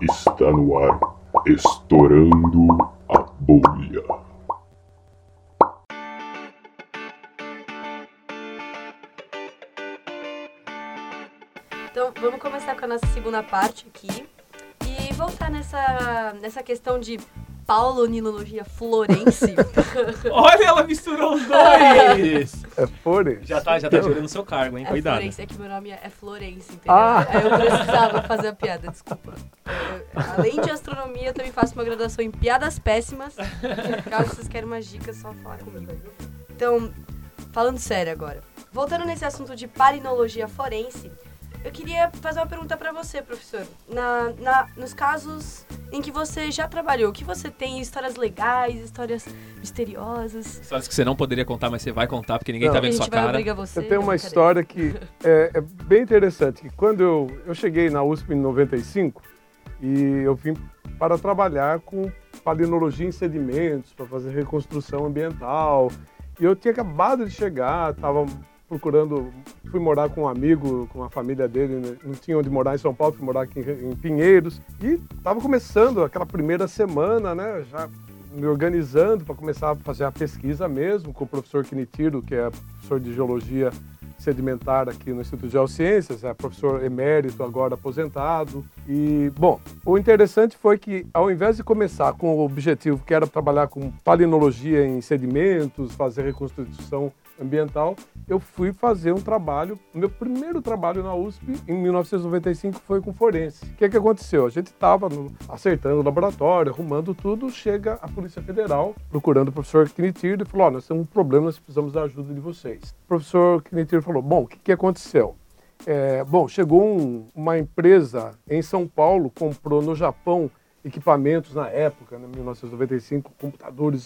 Está no ar, estourando a bolha. Então, vamos começar com a nossa segunda parte aqui e voltar nessa, nessa questão de pauloninologia florense. Olha, ela misturou os dois! É Flores? já tá, já tá tirando o seu cargo, hein? É Cuidado. Florense, é que meu nome é Florense, entendeu? Ah. Aí eu precisava fazer a piada, desculpa. Além de astronomia, eu também faço uma graduação em piadas péssimas. Caso vocês querem umas dicas, só falar comigo. Então, falando sério agora. Voltando nesse assunto de palinologia forense, eu queria fazer uma pergunta pra você, professor. Na, na- nos casos em que você já trabalhou, o que você tem? Histórias legais, histórias misteriosas? Histórias que você não poderia contar, mas você vai contar porque ninguém Não. tá a vendo gente sua vai cara. obrigar você. Eu tenho uma história que é, é bem interessante. Que quando eu, eu cheguei na USP em 95 e eu vim para trabalhar com palinologia em sedimentos, para fazer reconstrução ambiental. E eu tinha acabado de chegar, estava procurando, fui morar com um amigo, com a família dele, né? não tinha onde morar em São Paulo, fui morar aqui em, Pinheiros. E estava começando aquela primeira semana, né? Já me organizando para começar a fazer a pesquisa mesmo com o professor Quinitiro, que é professor de geologia sedimentar aqui no Instituto de Geociências, é professor emérito, agora aposentado. E, bom, o interessante foi que, ao invés de começar com o objetivo que era trabalhar com palinologia em sedimentos, fazer reconstrução ambiental, eu fui fazer um trabalho, meu primeiro trabalho na USP, em 1995, foi com forense. O que, que aconteceu? A gente estava acertando o laboratório, arrumando tudo, chega a Polícia Federal procurando o professor Knitir e falou, ó, nós temos um problema, nós precisamos da ajuda de vocês. O professor Knitir falou, bom, o que, que aconteceu? É, bom, chegou um- uma empresa em São Paulo, comprou no Japão equipamentos na época, né, 1995, computadores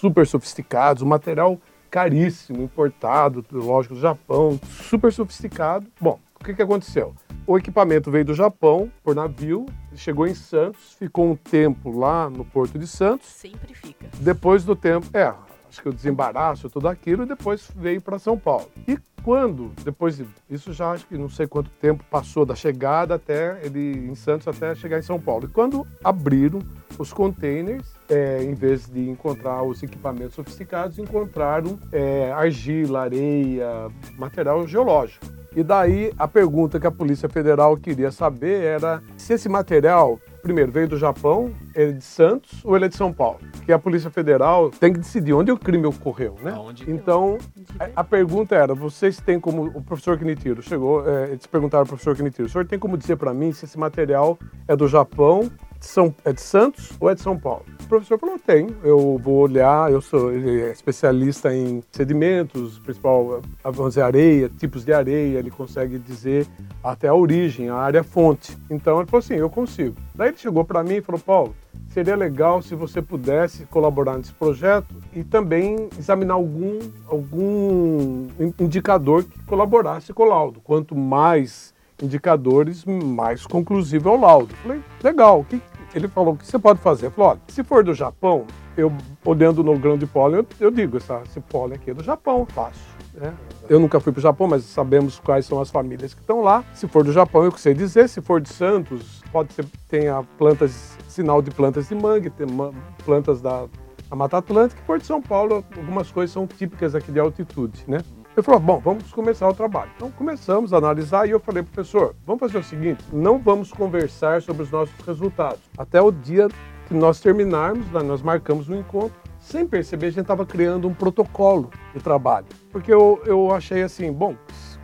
super sofisticados, material caríssimo, importado, lógico, do Japão, super sofisticado. Bom, o que, que aconteceu? O equipamento veio do Japão por navio, chegou em Santos, ficou um tempo lá no Porto de Santos, Sempre fica. depois do tempo, é, acho que o desembaraço, tudo aquilo, e depois veio para São Paulo. E quando, depois de, isso já acho que não sei quanto tempo passou da chegada até ele em Santos até chegar em São Paulo. E quando abriram os containers, é, em vez de encontrar os equipamentos sofisticados, encontraram é, argila, areia, material geológico. E daí a pergunta que a Polícia Federal queria saber era se esse material, primeiro, veio do Japão, ele é de Santos ou ele é de São Paulo? Porque a Polícia Federal tem que decidir onde o crime ocorreu, né? Aonde? Então, a, a pergunta era, vocês têm como, o professor Kinitiro chegou, é, eles perguntaram ao professor Kinitiro, o senhor tem como dizer para mim se esse material é do Japão, de São, é de Santos ou é de São Paulo? O professor falou, tem, eu vou olhar, eu sou é especialista em sedimentos, principal, vamos dizer, areia, tipos de areia, ele consegue dizer até a origem, a área fonte. Então ele falou assim, eu consigo. Daí ele chegou para mim e falou, Paulo, seria legal se você pudesse colaborar nesse projeto e também examinar algum, algum in- indicador que colaborasse com o laudo. Quanto mais indicadores, mais conclusivo é o laudo. Falei, legal. O que ele falou, o que você pode fazer? Eu falei, olha, se for do Japão, eu olhando no grão de pólen, eu, eu digo, essa, esse pólen aqui é do Japão, fácil. né? Eu nunca fui para o Japão, mas sabemos quais são as famílias que estão lá. Se for do Japão, eu sei dizer. Se for de Santos, pode ser tenha plantas, sinal de plantas de mangue, tem plantas da, da Mata Atlântica. Se for de São Paulo, algumas coisas são típicas aqui de altitude, né? Ele falou, bom, vamos começar o trabalho. Então começamos a analisar e eu falei, professor, vamos fazer o seguinte, não vamos conversar sobre os nossos resultados. Até o dia que nós terminarmos, né, nós marcamos um encontro, sem perceber, a gente estava criando um protocolo de trabalho. Porque eu, eu achei assim, bom,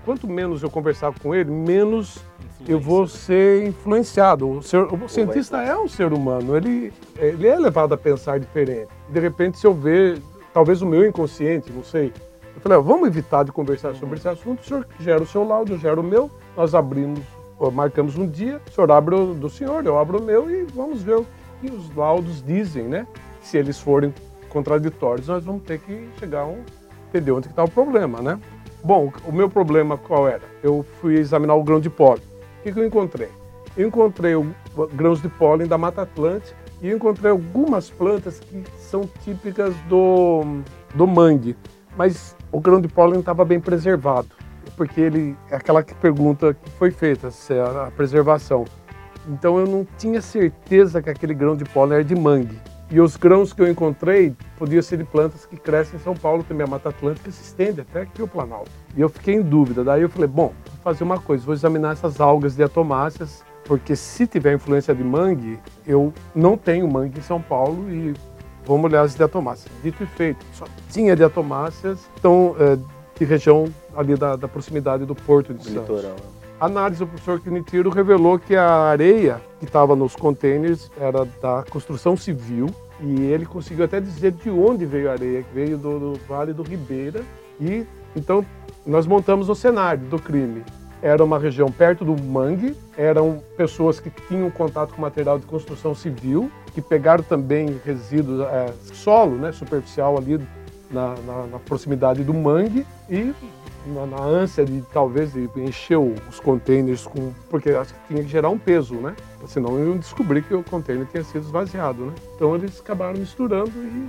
quanto menos eu conversar com ele, menos eu vou ser influenciado. O, ser- o cientista é um ser humano, ele, ele é levado a pensar diferente. De repente, se eu ver, talvez o meu inconsciente, não sei, eu falei, ó, vamos evitar de conversar sobre esse assunto, o senhor gera o seu laudo, eu gero o meu, nós abrimos, ó, marcamos um dia, o senhor abre o do senhor, eu abro o meu e vamos ver o que os laudos dizem, né? Se eles forem contraditórios, nós vamos ter que chegar a um, entender onde está o problema, né? Bom, o meu problema qual era? Eu fui examinar o grão de pólen. O que, que eu encontrei? Eu encontrei o- grãos de pólen da Mata Atlântica e encontrei algumas plantas que são típicas do, do mangue, mas o grão de pólen estava bem preservado, porque ele é aquela que pergunta que foi feita, se é a preservação. Então eu não tinha certeza que aquele grão de pólen era de mangue. E os grãos que eu encontrei podiam ser de plantas que crescem em São Paulo também. A Mata Atlântica se estende até aqui o Planalto. E eu fiquei em dúvida. Daí eu falei, bom, vou fazer uma coisa, vou examinar essas algas diatomáceas, porque se tiver influência de mangue, eu não tenho mangue em São Paulo e vamos olhar as diatomáceas. Dito e feito, só tinha diatomáceas, então, é, de região ali da, da proximidade do Porto de Santos. Litoral. A análise do professor Quinitiro revelou que a areia que estava nos containers era da construção civil e ele conseguiu até dizer de onde veio a areia, que veio do, do Vale do Ribeira. E então nós montamos o cenário do crime. Era uma região perto do mangue, eram pessoas que tinham contato com material de construção civil, que pegaram também resíduos, é, solo né, superficial ali na, na, na proximidade do mangue e na, na, ânsia de talvez de encher os containers com. Porque acho que tinha que gerar um peso, né? Senão iam descobrir que o container tinha sido esvaziado, né? Então eles acabaram misturando e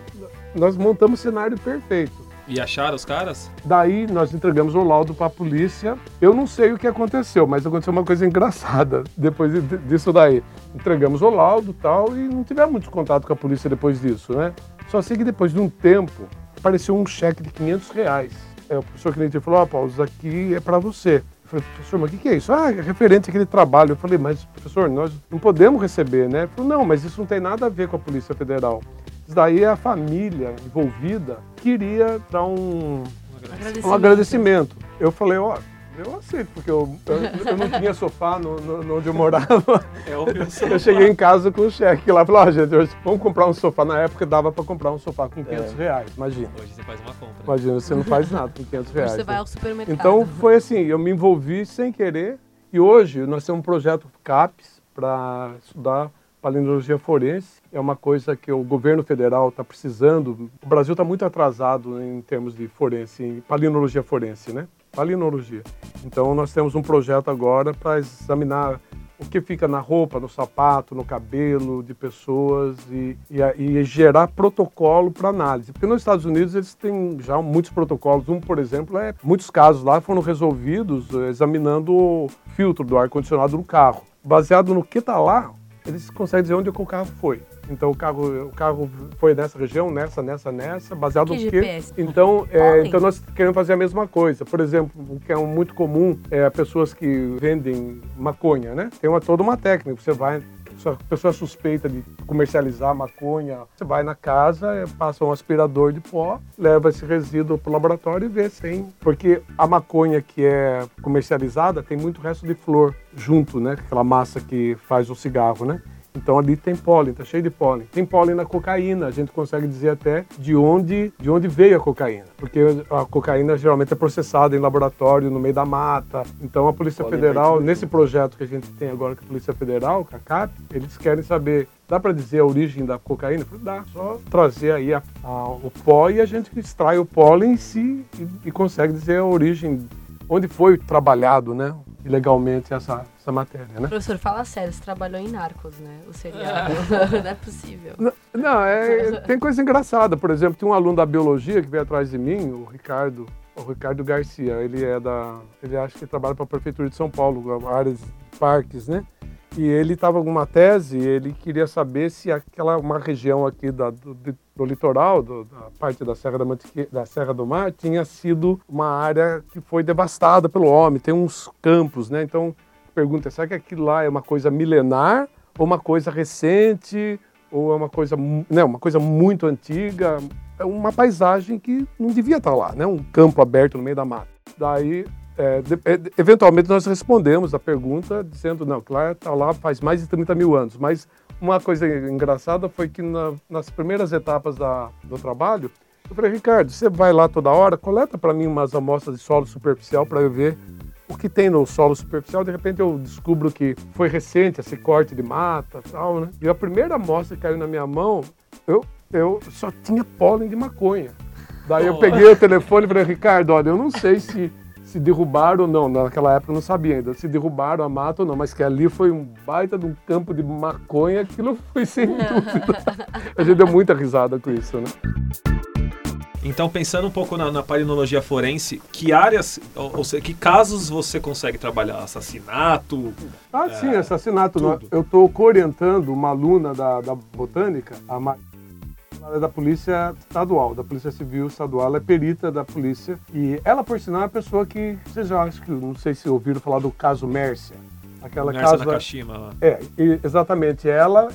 nós montamos o cenário perfeito. E acharam os caras? Daí nós entregamos o laudo para a polícia. Eu não sei o que aconteceu, mas aconteceu uma coisa engraçada depois disso daí. Entregamos o laudo tal e não tivemos muito contato com a polícia depois disso, né? Só sei que depois de um tempo apareceu um cheque de 500 reais. É, o professor cliente falou, ó, oh, Paulo, isso aqui é para você. Eu falei, professor, mas o que, que é isso? Ah, é referente àquele trabalho. Eu falei, mas professor, nós não podemos receber, né? Ele falou, não, mas isso não tem nada a ver com a Polícia Federal. Isso daí a família envolvida queria dar um, Agradecimento. um agradecimento. Eu falei, ó, eu aceito, porque eu, eu, eu não tinha sofá no, no, no onde eu morava. É o meu sofá. Eu cheguei em casa com o cheque lá e falei, ó, gente, hoje vamos comprar um sofá. Na época dava para comprar um sofá com 500 reais, imagina. Hoje você faz uma compra. Imagina, você não faz nada com 500 reais. Você vai né? ao supermercado. Então foi assim, eu me envolvi sem querer e hoje nós temos um projeto CAPES para estudar palinologia forense. É uma coisa que o governo federal está precisando. O Brasil está muito atrasado em termos de forense, em palinologia forense, né? Palinologia. Então nós temos um projeto agora para examinar o que fica na roupa, no sapato, no cabelo de pessoas e, e, e gerar protocolo para análise. Porque nos Estados Unidos eles têm já muitos protocolos. Um, por exemplo, é muitos casos lá foram resolvidos eh, examinando o filtro do ar-condicionado do carro. Baseado no que está lá, eles conseguem dizer onde o carro foi. Então o carro, o carro foi nessa região, nessa, nessa, nessa, baseado no quê? Então, é, então nós queremos fazer a mesma coisa. Por exemplo, o que é muito comum é pessoas que vendem maconha, né? Tem uma, toda uma técnica. Você vai, se a pessoa é suspeita de comercializar maconha, você vai na casa, é, passa um aspirador de pó, leva esse resíduo para o laboratório e vê se. Porque a maconha que é comercializada tem muito resto de flor junto, né? Aquela massa que faz o cigarro, né? Então ali tem pólen, tá cheio de pólen. Tem pólen na cocaína, a gente consegue dizer até de onde, de onde veio a cocaína. Porque a cocaína geralmente é processada em laboratório, no meio da mata. Então a Polícia Pólen Federal, partido. nesse projeto que a gente tem agora com a Polícia Federal, com a CAP, eles querem saber, dá para dizer a origem da cocaína? Dá, só trazer aí a- a- o pó e a gente extrai o pólen em si e, e consegue dizer a origem, onde foi trabalhado, né? Ilegalmente essa, essa matéria, né? Professor, fala sério, você trabalhou em Narcos, né? O seriado. Não é possível. Não, Não, é, tem coisa engraçada. Por exemplo, tem um aluno da biologia que veio atrás de mim, o Ricardo, o Ricardo Garcia. Ele é da, ele acha que trabalha para a prefeitura de São Paulo, áreas de parques, né? E ele estava com uma tese, ele queria saber se aquela uma região aqui da, do, do litoral, do- da parte da Serra da, da Serra do Mar, tinha sido uma área que foi devastada pelo homem. Tem uns campos, né? Então pergunta, será que aquilo lá é uma coisa milenar ou uma coisa recente ou é uma coisa, né, uma coisa muito antiga? É uma paisagem que não devia estar lá, né? Um campo aberto no meio da mata. Daí, é, é, eventualmente nós respondemos a pergunta dizendo, não, lá está lá faz mais de 30 mil anos, mas uma coisa engraçada foi que na- nas primeiras etapas da- do trabalho, eu falei, Ricardo, você vai lá toda hora, coleta para mim umas amostras de solo superficial para eu ver o que tem no solo superficial. De repente eu descubro que foi recente esse corte de mata e tal, né? E a primeira amostra que caiu na minha mão, eu, eu só tinha pólen de maconha. Daí eu peguei o telefone e falei, Ricardo, olha, eu não sei se, se derrubaram ou não. Naquela época eu não sabia ainda se derrubaram a mata ou não, mas que ali foi um baita de um campo de maconha, aquilo foi sem dúvida. A gente deu muita risada com isso, né? Então, pensando um pouco na, na palinologia forense, que áreas, ou, ou seja, que casos você consegue trabalhar? Assassinato? Ah, É, sim, assassinato. tudo. Eu estou orientando uma aluna da, da botânica, a Ma- ela é da Polícia Estadual, da Polícia Civil Estadual, ela é perita da polícia. E ela, por sinal, é a pessoa que, vocês já acho que, não sei se ouviram falar do caso Mércia. Aquela Mércia casa... Nakashima lá. É, exatamente. Ela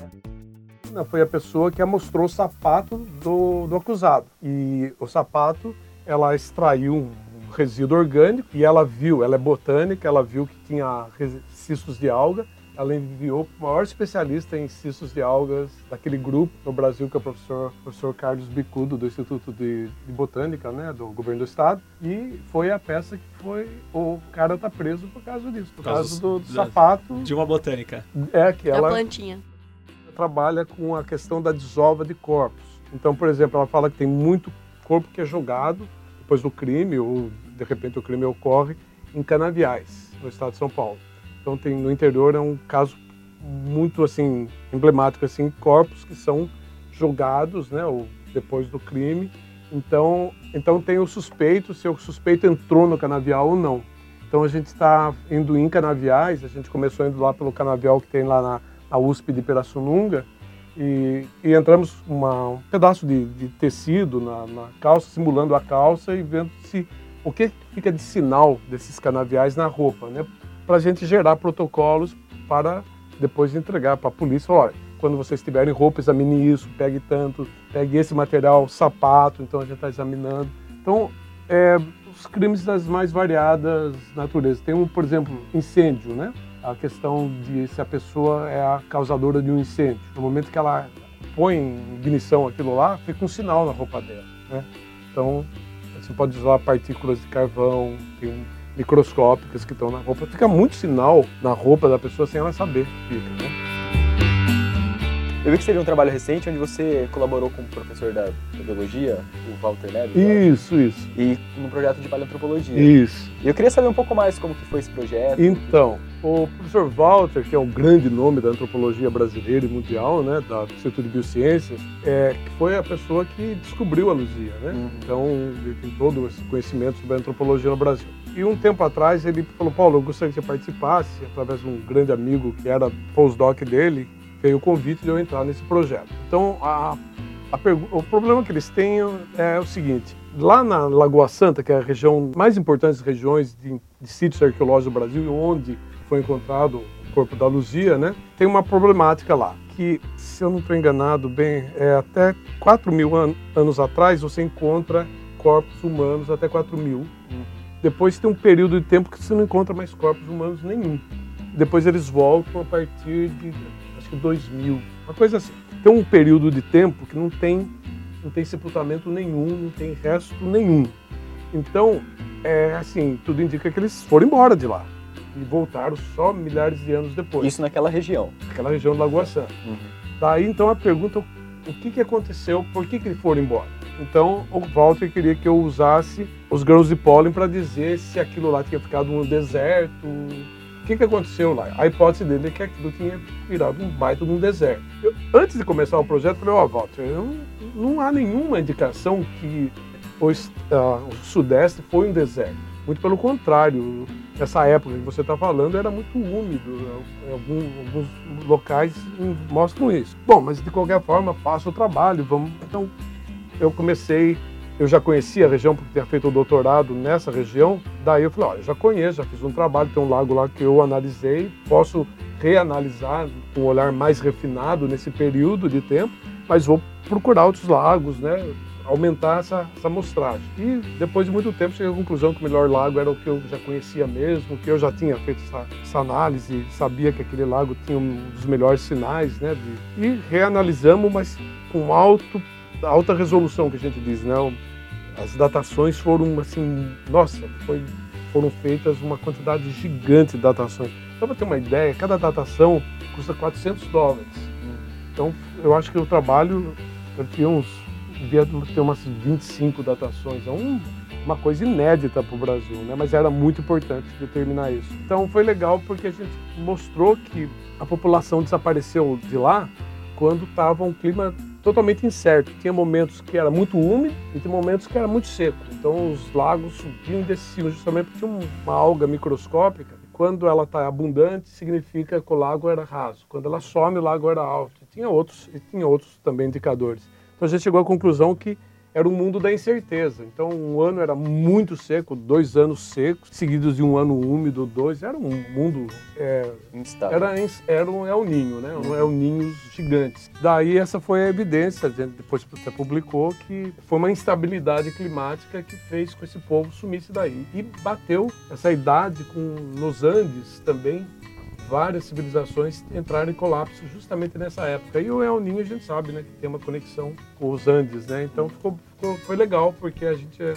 foi a pessoa que mostrou o sapato do, do acusado. E o sapato, ela extraiu um resíduo orgânico e ela viu, ela é botânica, ela viu que tinha cistos de alga. Ela enviou para o maior especialista em cistos de algas daquele grupo no Brasil, que é o professor, professor Carlos Bicudo, do Instituto de, de Botânica, né, do governo do estado. E foi a peça que foi. O cara tá preso por causa disso, por Por causa causa do, do da- sapato. De uma botânica. É que Da ela plantinha. trabalha com a questão da desova de corpos. Então, por exemplo, ela fala que tem muito corpo que é jogado depois do crime, ou de repente o crime ocorre, em canaviais, no estado de São Paulo. Então, tem, no interior é um caso muito assim emblemático, assim, corpos que são jogados, né, ou depois do crime. Então, então tem o suspeito, se o suspeito entrou no canavial ou não. Então a gente está indo em canaviais, a gente começou indo lá pelo canavial que tem lá na, na USP de Pirassununga e, e entramos uma, um pedaço de, de tecido na, na calça, simulando a calça e vendo se o que fica de sinal desses canaviais na roupa, né? Para a gente gerar protocolos para depois entregar para a polícia. Olha, quando vocês tiverem roupa, examine isso, pegue tanto, pegue esse material, sapato, então a gente está examinando. Então, é, os crimes das mais variadas naturezas. Tem um, por exemplo, incêndio, né? A questão de se a pessoa é a causadora de um incêndio. No momento que ela põe em ignição aquilo lá, fica um sinal na roupa dela, né? Então, você pode usar partículas de carvão, tem microscópicas que estão na roupa. Fica muito sinal na roupa da pessoa sem ela saber que fica, né? Eu vi que seria um trabalho recente onde você colaborou com o professor da biologia, o Walter Neves, Isso, isso, e no projeto de paleoantropologia. isso. E eu queria saber um pouco mais como que foi esse projeto. Então, o professor Walter, que é um grande nome da antropologia brasileira e mundial, né, da do Instituto de Biociências, é, que foi a pessoa que descobriu a Luzia, né? Uhum. Então, ele tem todo esse conhecimento sobre a antropologia no Brasil. E um tempo atrás ele falou, Paulo, eu gostaria que você participasse, através de um grande amigo que era postdoc dele, veio o convite de eu entrar nesse projeto. Então, a, a o problema que eles têm é o seguinte, lá na Lagoa Santa, que é a região mais importante das regiões de, de sítios arqueológicos do Brasil, onde foi encontrado o corpo da Luzia, né, tem uma problemática lá, que, se eu não estou enganado bem, é até 4 mil an- anos atrás você encontra corpos humanos até 4 mil. Depois tem um período de tempo que você não encontra mais corpos humanos nenhum. Depois eles voltam a partir de, acho que 2000, uma coisa assim. Tem um período de tempo que não tem, não tem sepultamento nenhum, não tem resto nenhum. Então, é assim, tudo indica que eles foram embora de lá e voltaram só milhares de anos depois, Isso naquela região. naquela região do Lagoa Santa. Uhum. Daí então a pergunta, o que, que aconteceu, por que, que eles foram embora? Então o Walter queria que eu usasse os grãos de pólen para dizer se aquilo lá tinha ficado um deserto, o que, que aconteceu lá. A hipótese dele é que aquilo tinha virado um baita de um deserto. Eu, antes de começar o projeto, falei, ó Walter, eu não, há nenhuma indicação que ah, o Sudeste foi um deserto. Muito pelo contrário, nessa época que você está falando era muito úmido. Em algum- alguns locais mostram isso. Bom, mas de qualquer forma, faça o trabalho. Vamos. Então, eu comecei. Eu já conhecia a região porque tinha feito o doutorado nessa região. Daí eu falei, olha, já conheço, já fiz um trabalho, tem um lago lá que eu analisei, posso reanalisar com um olhar mais refinado nesse período de tempo, mas vou procurar outros lagos, né? aumentar essa, essa amostragem. E depois de muito tempo cheguei à conclusão que o melhor lago era o que eu já conhecia mesmo, que eu já tinha feito essa, essa análise, sabia que aquele lago tinha um dos melhores sinais, né? de- e reanalisamos, mas com alto, alta resolução, que a gente diz, né? As datações foram assim, nossa, foi, foram feitas uma quantidade gigante de datações. Só para ter uma ideia, cada datação custa 400 dólares. Então, eu acho que o trabalho, eu tinha uns, devia ter umas 25 datações. É um- uma coisa inédita para o Brasil, né? mas era muito importante determinar isso. Então, foi legal porque a gente mostrou que a população desapareceu de lá quando estava um clima totalmente incerto. Tinha momentos que era muito úmido e tinha momentos que era muito seco. Então os lagos subiam e desciam justamente porque tinha uma alga microscópica. Quando ela está abundante, significa que o lago era raso. Quando ela some, o lago era alto. E tinha outros, e tinha outros também indicadores. Então a gente chegou à conclusão que era o mundo da incerteza. Então, um ano era muito seco, dois anos secos, seguidos de um ano úmido, dois. Era um mundo. É, Instável. era, era um El Ninho, né? Um El Ninhos gigantes. Daí, essa foi a evidência, a gente depois até publicou, que foi uma instabilidade climática que fez com que esse povo sumisse daí. E bateu essa idade com, nos Andes também, várias civilizações entraram em colapso justamente nessa época. E o El Ninho a gente sabe, né, que tem uma conexão com os Andes, né? Então ficou, ficou foi legal porque a gente é,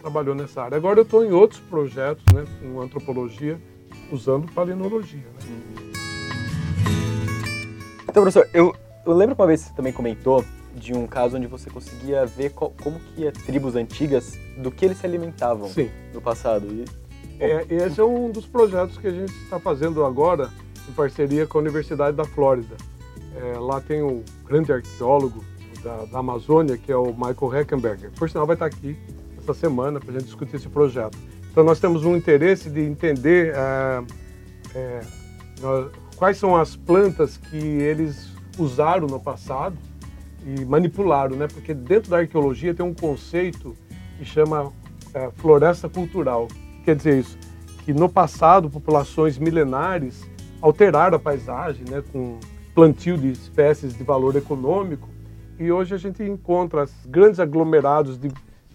trabalhou nessa área. Agora eu estou em outros projetos, né, com antropologia, usando paleontologia. Né? Então, professor, eu, eu lembro que uma vez você também comentou de um caso onde você conseguia ver qual- como que as tribos antigas, do que eles se alimentavam Sim. no passado. E, É, esse é um dos projetos que a gente está fazendo agora em parceria com a Universidade da Flórida. É, lá tem um grande arqueólogo da, da Amazônia, que é o Michael Heckenberger. Por sinal, vai estar aqui essa semana para a gente discutir esse projeto. Então, nós temos um interesse de entender é, é, nós- quais são as plantas que eles usaram no passado e manipularam, né? Porque dentro da arqueologia tem um conceito que chama é, floresta cultural. Quer dizer isso? Que no passado populações milenares alteraram a paisagem, né? Com plantio de espécies de valor econômico e hoje a gente encontra grandes aglomerados de,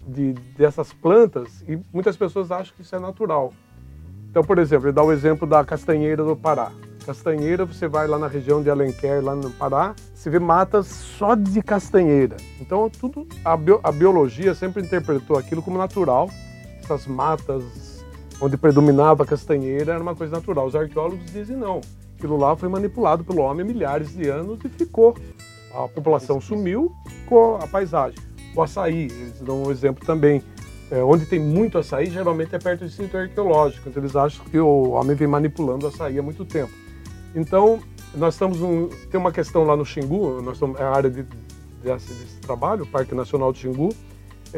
de- dessas plantas e muitas pessoas acham que isso é natural. Então, por exemplo, ele dá o exemplo da castanheira do Pará. Castanheira, você vai lá na região de Alenquer, lá no Pará, você vê matas só de castanheira. Então, tudo a, bio- a biologia sempre interpretou aquilo como natural. Essas matas onde predominava a castanheira era uma coisa natural. Os arqueólogos dizem não. Aquilo lá foi manipulado pelo homem há milhares de anos e ficou. A população sumiu, ficou a paisagem. O açaí, eles dão um exemplo também. É, onde tem muito açaí, geralmente é perto do sítio arqueológico. Então eles acham que o homem vem manipulando o açaí há muito tempo. Então, nós estamos um, tem uma questão lá no Xingu, nós estamos, é a área de, desse, desse trabalho, o Parque Nacional do Xingu.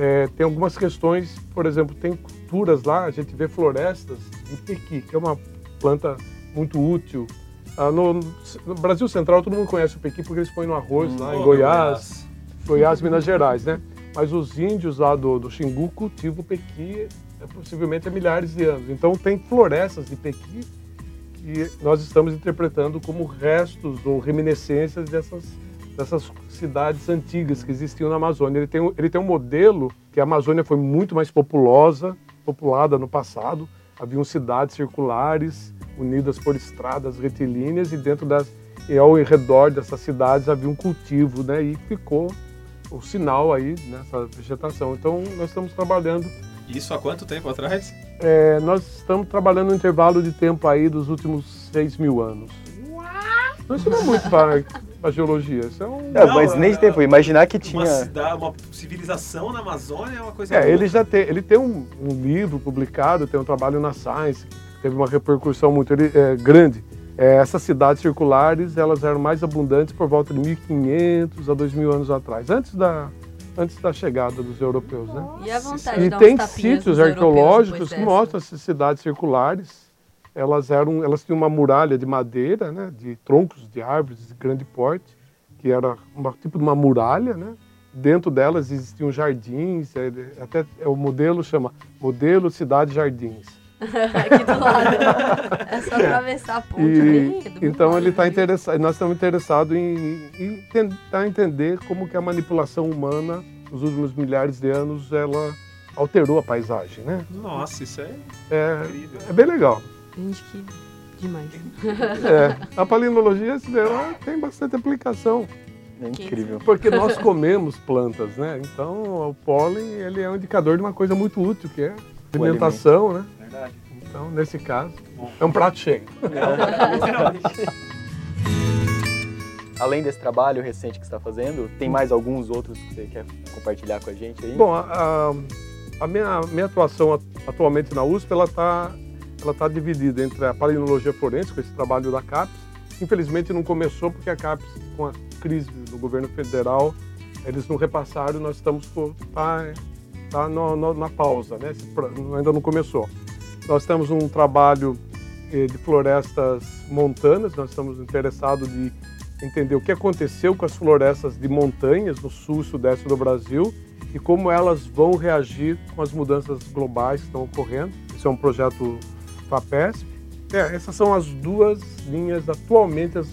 É, tem algumas questões, por exemplo, tem culturas lá, a gente vê florestas de pequi, que é uma planta muito útil. Ah, no, no Brasil Central, todo mundo conhece o pequi porque eles põem no arroz lá em Oh, Goiás. Goiás, Minas Gerais, né? Mas os índios lá do, do Xingu cultivam o pequi é, possivelmente há milhares de anos. Então tem florestas de pequi que nós estamos interpretando como restos ou reminiscências dessas, dessas cidades antigas que existiam na Amazônia. Ele tem, um- ele tem um modelo que a Amazônia foi muito mais populosa, populada no passado. Haviam cidades circulares unidas por estradas retilíneas e dentro das e ao redor dessas cidades havia um cultivo, né? E ficou o sinal aí nessa vegetação. Então nós estamos trabalhando Isso há quanto tempo atrás? é, nós estamos trabalhando no intervalo de tempo aí dos últimos 6 mil anos. Não, isso não é muito para a geologia. Isso é um. Não, Não, mas nem de é- tempo. Imaginar que Uma, tinha. cidade, uma civilização na Amazônia é uma coisa. É, ele louca. já tem, ele tem um, um livro publicado, tem um trabalho na Science, que teve uma repercussão muito ele- é, grande. É, essas cidades circulares, elas eram mais abundantes por volta de 1500 a 2000 anos atrás, antes da, antes da chegada dos europeus, né? E a vontade de E dar tem sítios arqueológicos que mostram essas cidades circulares. Elas eram, elas tinham uma muralha de madeira, né, de troncos de árvores de grande porte, que era um tipo de uma muralha, né? Dentro delas existiam jardins, é, até é, o modelo chama modelo cidade jardins. Aqui do lado. É só atravessar a ponte. E, ali, do então ele está interessado, nós estamos interessados em, em tentar entender como que a manipulação humana nos últimos milhares de anos ela alterou a paisagem, né? Nossa, isso é É, incrível. é bem legal. Gente, que demais. É, a paleontologia esse ela tem bastante aplicação, É incrível. porque nós comemos plantas, né? Então o pólen ele é um indicador de uma coisa muito útil, que é alimentação, né? Verdade. Então, nesse caso, Bom. é um prato cheio. Além desse trabalho recente que você está fazendo, tem mais alguns outros que você quer compartilhar com a gente aí? Bom, a, a- minha, minha atuação at- atualmente na USP, ela está ela tá dividida entre a paleontologia forense, com esse trabalho da CAPES. Infelizmente não começou porque a CAPES, com a crise do governo federal, Eles não repassaram, nós estamos com, tá, tá no, no, na pausa, né? Ainda não começou. Nós temos um trabalho eh, de florestas montanas, nós estamos interessados de entender o que aconteceu com as florestas de montanhas no sul e sudeste do Brasil e como elas vão reagir com as mudanças globais que estão ocorrendo. Esse é um projeto FAPESP. É, essas são as duas linhas atualmente. As,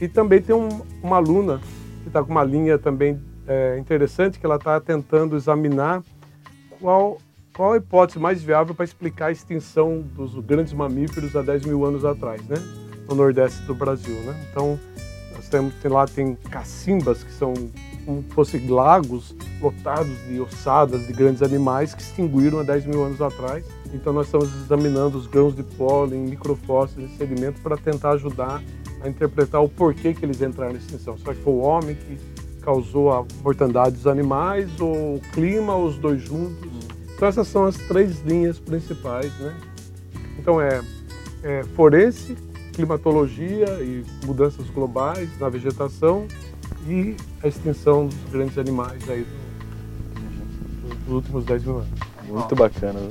e também tem um, uma aluna que está com uma linha também é, interessante, que ela está tentando examinar qual, qual a hipótese mais viável para explicar a extinção dos grandes mamíferos há 10 mil anos atrás, né? no nordeste do Brasil. Né? Então, nós temos, tem, lá tem cacimbas, que são como fossem lagos lotados de ossadas de grandes animais que extinguiram há 10 mil anos atrás. Então nós estamos examinando os grãos de pólen, microfósseis e sedimentos para tentar ajudar a interpretar o porquê que eles entraram em extinção. Será que foi o homem que causou a mortandade dos animais, ou o clima, ou os dois juntos? Então essas são as três linhas principais, né? Então é, é forense, climatologia e mudanças globais na vegetação e a extinção dos grandes animais aí do, dos últimos 10 mil anos. Muito bacana. Né?